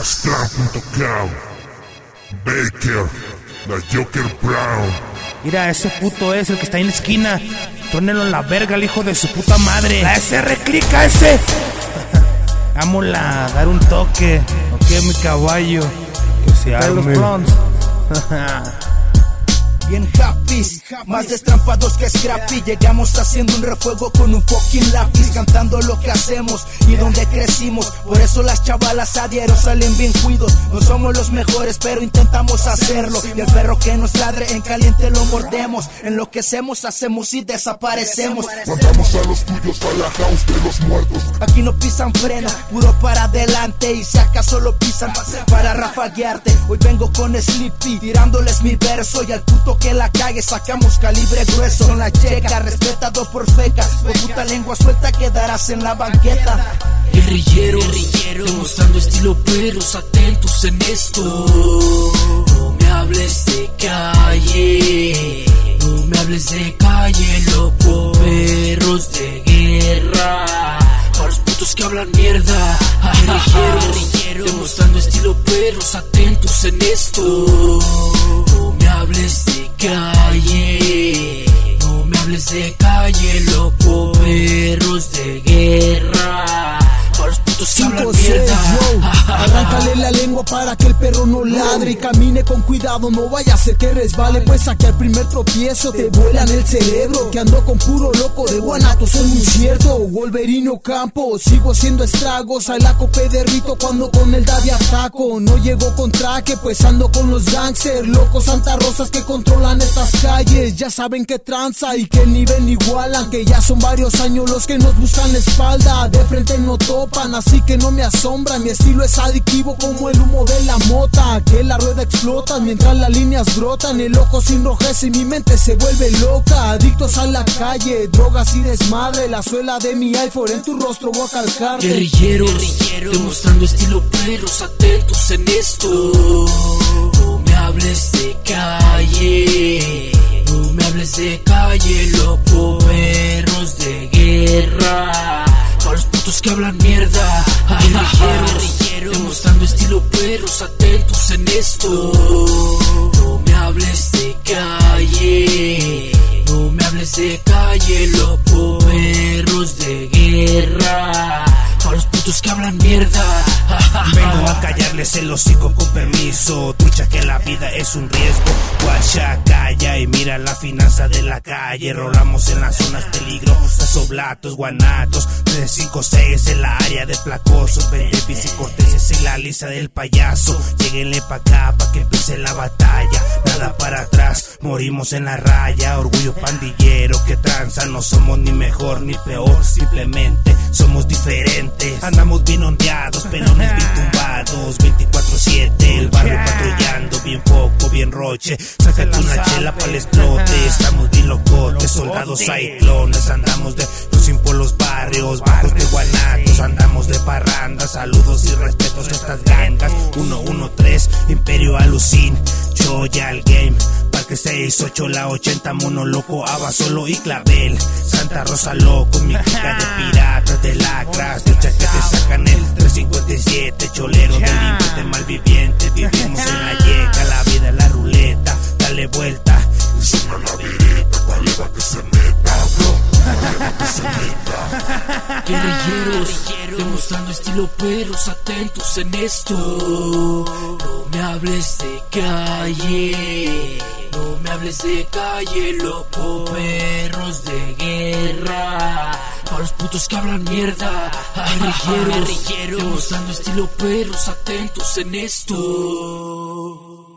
Astral.com Baker, la Joker Brown. Mira, ese puto es el que está en la esquina. Tónelo en la verga, el hijo de su puta madre. La SR, clica ese. Vámonos dar un toque. Ok, mi caballo. Que se los arme. bronze. Bien happy, más destrampados que Scrappy. Llegamos haciendo un refuego con un fucking lápiz Cantando lo que hacemos y donde crecimos. Por eso las chavalas a diario salen bien cuidos. No somos los mejores pero intentamos hacerlo. Y el perro que nos ladre en caliente lo mordemos. Enloquecemos, hacemos y desaparecemos. Mandamos a los tuyos a la house de los muertos. Aquí no pisan freno, puro para adelante. Y si acaso lo pisan para rafaguearte. Hoy vengo con Sleepy, tirándoles mi verso Y al puto que la cague sacamos calibre grueso Son la checa, respetado por fecas Por puta lengua suelta quedarás en la banqueta Guerrilleros, demostrando estilo perros, atentos en esto. No me hables de calle, no me hables de calle, loco. Perros de guerra, para los putos que hablan mierda. Guerrilleros, demostrando estilo perros, atentos en esto. 5 você. 6 Arráncale la lengua para que el perro no ladre Y camine con cuidado, no vaya a ser que resbale. Pues aquí al primer tropiezo te vuelan el cerebro Que ando con puro loco de guanato, soy muy cierto Wolverino Campo, sigo haciendo estragos A la cope de rito cuando con el daddy ataco. No llego con traje, pues ando con los gangsters Locos Santa Rosas que controlan estas calles. Ya saben que tranza y que ni ven igualan Que ya son varios años los que nos buscan la espalda. De frente no topan, así que no me asombra Mi estilo es adictivo como el humo de la mota Que la rueda explota mientras las líneas brotan El ojo se enrojece y mi mente se vuelve loca Adictos a la calle, drogas y desmadre La suela de mi iPhone en tu rostro voy a calcarte Guerrilleros, demostrando estilo perros, atentos en esto. No me hables de calle, no me hables de calle, loco. Perros de guerra, para los putos que hablan mierda. Guerrilleros, demostrando estilo perros, atentos en esto. No me hables de calle, no me hables de calle, loco. Perros de guerra. Para los putos que hablan mierda. Callarles el hocico con permiso. Trucha que la vida es un riesgo. Guacha, calla y mira la finanza de la calle. Rolamos en las zonas peligrosas, oblatos, guanatos. 356 en la área de placosos. Vende y corteses en la lista del payaso. Lleguenle pa' acá pa' que empiece la batalla. Nada para atrás, morimos en la raya. Orgullo pandillero que tranza. No somos ni mejor ni peor, simplemente somos diferentes. Andamos bien ondeados, pelones bien tumbados. 24-7, el barrio patrullando, bien poco, bien roche. Sácate una chela para el explote, estamos bien locotes, soldados ciclones, andamos de los sin por los barrios, bajos de guanacos, andamos de parranda, saludos y respetos a estas gangas. 113, Imperio Alucin, Choya, el 6, 8, la 80, mono loco, Aba solo y clavel. Santa Rosa loco, mi chica de piratas, de lacras, duchas que te sacan el 357, cholero, delincuente, malviviente. Vivimos en la yeca, la vida es la ruleta, dale vuelta. Y suena la vireta, para que se meta, bro. Para que se meta. Guerrilleros, demostrando estilo perros, atentos en esto. No me hables de calle, no me hables de calle, loco. Perros de guerra, para los putos que hablan mierda. Guerrilleros, demostrando estilo perros, atentos en esto.